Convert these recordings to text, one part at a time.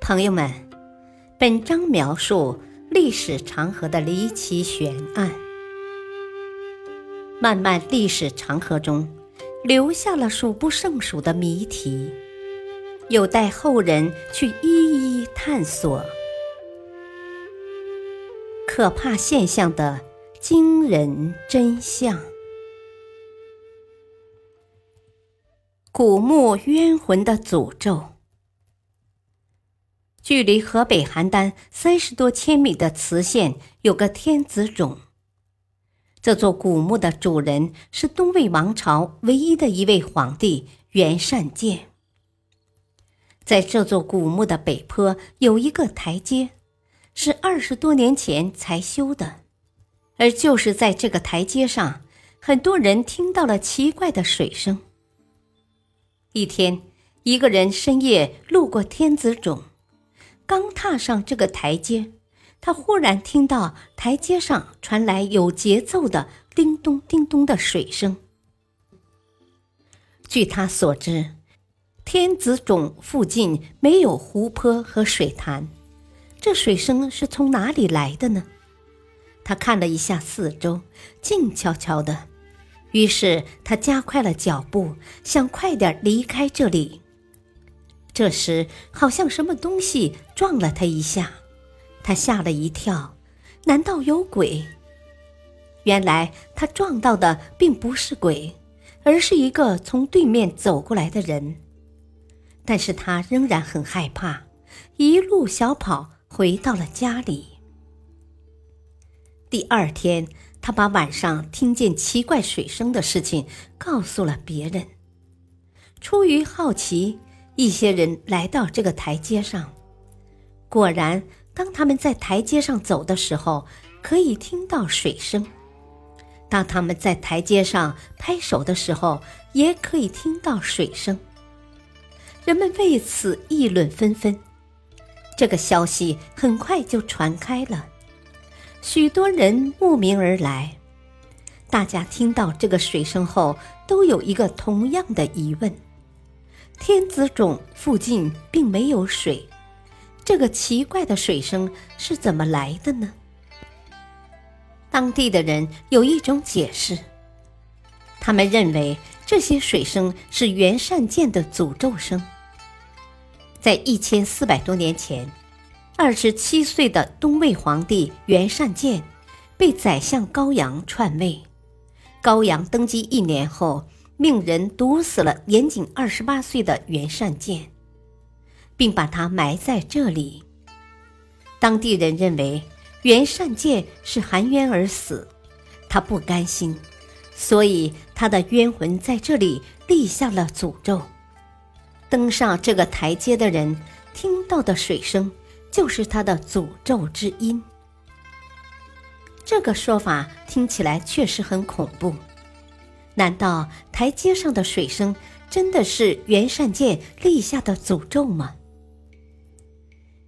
朋友们，本章描述历史长河的离奇悬案。漫漫历史长河中，留下了数不胜数的谜题，有待后人去一一探索。可怕现象的惊人真相。古墓冤魂的诅咒。距离河北邯郸三十多千米的磁县有个天子冢。这座古墓的主人是东魏王朝唯一的一位皇帝袁善渐。在这座古墓的北坡有一个台阶，是二十多年前才修的。而就是在这个台阶上，很多人听到了奇怪的水声。一天，一个人深夜路过天子冢。刚踏上这个台阶，他忽然听到台阶上传来有节奏的叮咚叮咚的水声。据他所知，天子冢附近没有湖泊和水潭，这水声是从哪里来的呢？他看了一下四周，静悄悄的，于是他加快了脚步，想快点离开这里。这时，好像什么东西撞了他一下，他吓了一跳。难道有鬼？原来他撞到的并不是鬼，而是一个从对面走过来的人。但是他仍然很害怕，一路小跑回到了家里。第二天，他把晚上听见奇怪水声的事情告诉了别人。出于好奇。一些人来到这个台阶上，果然，当他们在台阶上走的时候，可以听到水声；当他们在台阶上拍手的时候，也可以听到水声。人们为此议论纷纷，这个消息很快就传开了，许多人慕名而来。大家听到这个水声后，都有一个同样的疑问。天子冢附近并没有水，这个奇怪的水声是怎么来的呢？当地的人有一种解释，他们认为这些水声是袁善渐的诅咒声。在一千四百多年前，二十七岁的东魏皇帝袁善渐被宰相高阳篡位，高阳登基一年后。命人毒死了年仅二十八岁的袁善建，并把他埋在这里。当地人认为袁善建是含冤而死，他不甘心，所以他的冤魂在这里立下了诅咒。登上这个台阶的人听到的水声，就是他的诅咒之音。这个说法听起来确实很恐怖。难道台阶上的水声真的是袁善建立下的诅咒吗？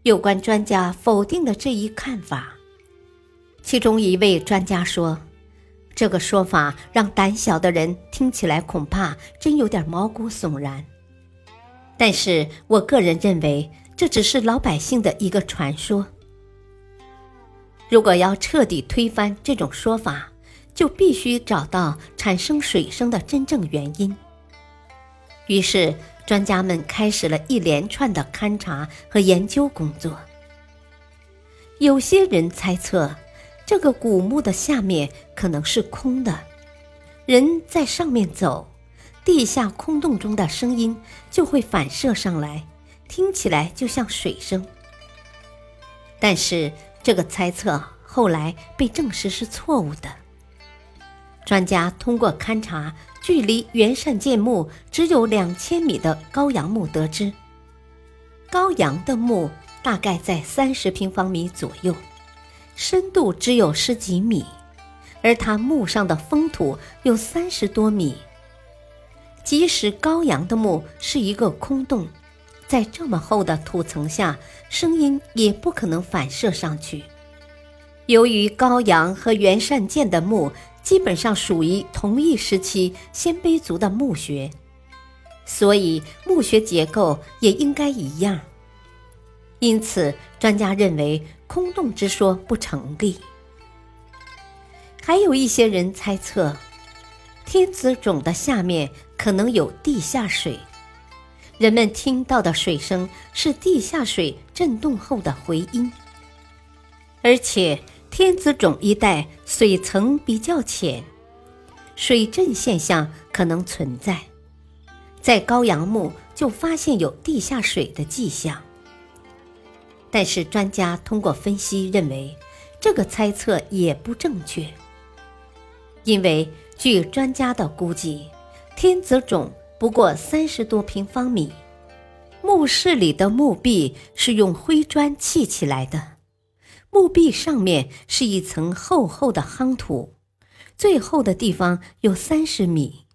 有关专家否定了这一看法。其中一位专家说：“这个说法让胆小的人听起来恐怕真有点毛骨悚然。”但是我个人认为，这只是老百姓的一个传说。如果要彻底推翻这种说法，就必须找到产生水声的真正原因。于是，专家们开始了一连串的勘察和研究工作。有些人猜测，这个古墓的下面可能是空的，人在上面走，地下空洞中的声音就会反射上来，听起来就像水声。但是，这个猜测后来被证实是错误的。专家通过勘察距离元善建墓只有两千米的高阳墓得知，高阳的墓大概在三十平方米左右，深度只有十几米，而他墓上的封土有三十多米。即使高阳的墓是一个空洞，在这么厚的土层下，声音也不可能反射上去。由于高阳和元善建的墓。基本上属于同一时期鲜卑族的墓穴，所以墓穴结构也应该一样。因此专家认为空洞之说不成立。还有一些人猜测，天子冢的下面可能有地下水，人们听到的水声是地下水震动后的回音，而且天子冢一带水层比较浅，水震现象可能存在。在高阳墓就发现有地下水的迹象，但是专家通过分析认为，这个猜测也不正确。因为据专家的估计，天子冢不过三十多平方米，墓室里的墓壁是用灰砖砌起来的，墓壁上面是一层厚厚的夯土，最厚的地方有三十米。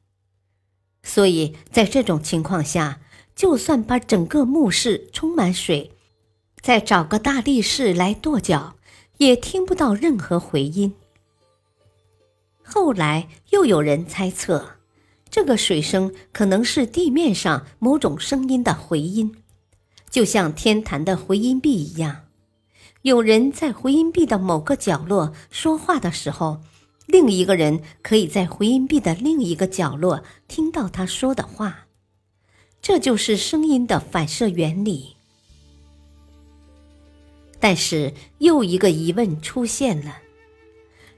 所以在这种情况下，就算把整个墓室充满水，再找个大力士来跺脚，也听不到任何回音。后来又有人猜测，这个水声可能是地面上某种声音的回音，就像天坛的回音壁一样。有人在回音壁的某个角落说话的时候，另一个人可以在回音壁的另一个角落听到他说的话。这就是声音的反射原理。但是又一个疑问出现了。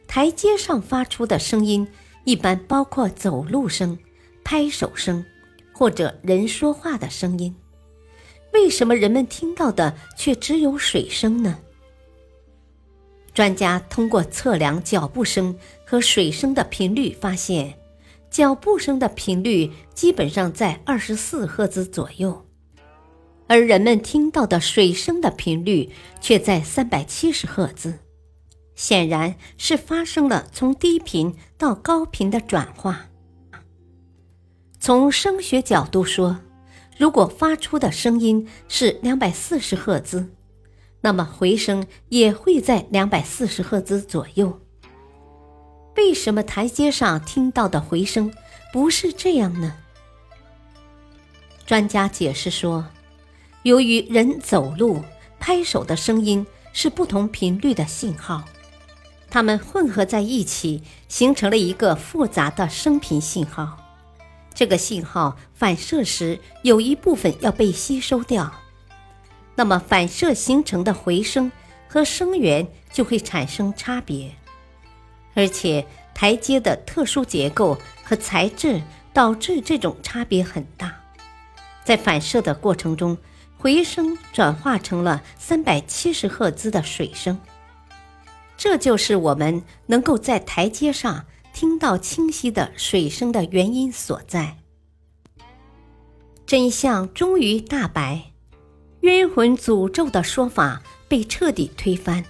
台阶上发出的声音一般包括走路声、拍手声，或者人说话的声音。为什么人们听到的却只有水声呢？专家通过测量脚步声和水声的频率，发现脚步声的频率基本上在二十四赫兹左右，而人们听到的水声的频率却在三百七十赫兹。显然是发生了从低频到高频的转化。从声学角度说，如果发出的声音是两百四十赫兹，那么回声也会在两百四十赫兹左右。为什么台阶上听到的回声不是这样呢？专家解释说，由于人走路、拍手的声音是不同频率的信号。它们混合在一起，形成了一个复杂的声频信号。这个信号反射时，有一部分要被吸收掉，那么反射形成的回声和声源就会产生差别。而且台阶的特殊结构和材质导致这种差别很大。在反射的过程中，回声转化成了三百七十赫兹的水声。这就是我们能够在台阶上听到清晰的水声的原因所在。真相终于大白，冤魂诅咒的说法被彻底推翻，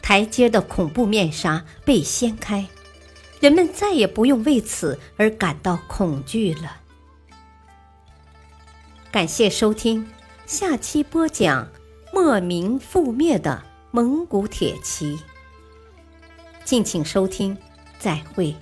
台阶的恐怖面纱被掀开，人们再也不用为此而感到恐惧了。感谢收听，下期播讲莫名覆灭的蒙古铁骑。敬请收听，再会。